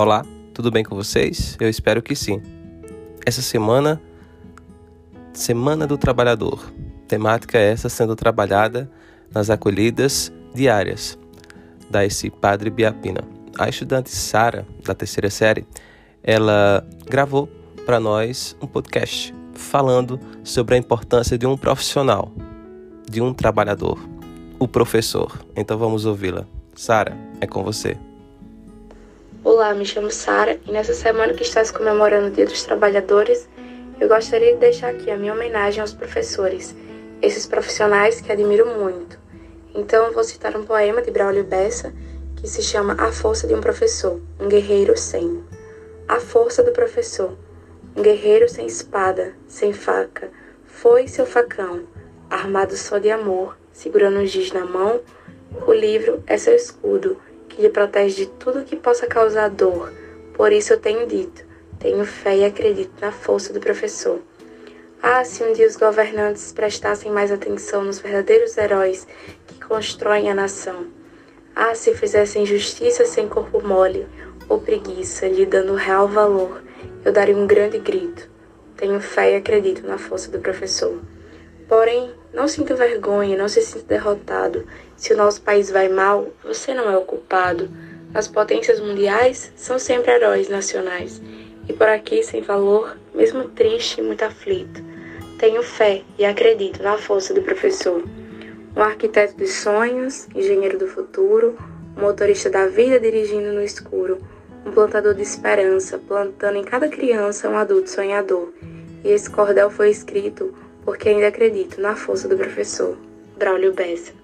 Olá, tudo bem com vocês? Eu espero que sim. Essa semana, Semana do Trabalhador. Temática essa sendo trabalhada nas acolhidas diárias da esse Padre Biapina. A estudante Sara, da terceira série, ela gravou para nós um podcast falando sobre a importância de um profissional, de um trabalhador, o professor. Então vamos ouvi-la. Sara, é com você. Olá, me chamo Sara e nessa semana que estás comemorando o Dia dos Trabalhadores, eu gostaria de deixar aqui a minha homenagem aos professores, esses profissionais que admiro muito. Então eu vou citar um poema de Braulio Bessa que se chama A Força de um Professor, um Guerreiro Sem. A força do professor, um guerreiro sem espada, sem faca, foi seu facão, armado só de amor, segurando um giz na mão, o livro é seu escudo, lhe protege de tudo que possa causar dor. Por isso eu tenho dito, tenho fé e acredito na força do professor. Ah, se um dia os governantes prestassem mais atenção nos verdadeiros heróis que constroem a nação. Ah, se fizessem justiça sem corpo mole ou preguiça, lhe dando real valor, eu daria um grande grito. Tenho fé e acredito na força do professor. Porém, não sinta vergonha, não se sinta derrotado. Se o nosso país vai mal, você não é o culpado. As potências mundiais são sempre heróis nacionais. E por aqui, sem valor, mesmo triste e muito aflito, tenho fé e acredito na força do professor. Um arquiteto dos sonhos, engenheiro do futuro, um motorista da vida dirigindo no escuro, um plantador de esperança, plantando em cada criança um adulto sonhador. E esse cordel foi escrito porque ainda acredito na força do professor. Braulio Bessa.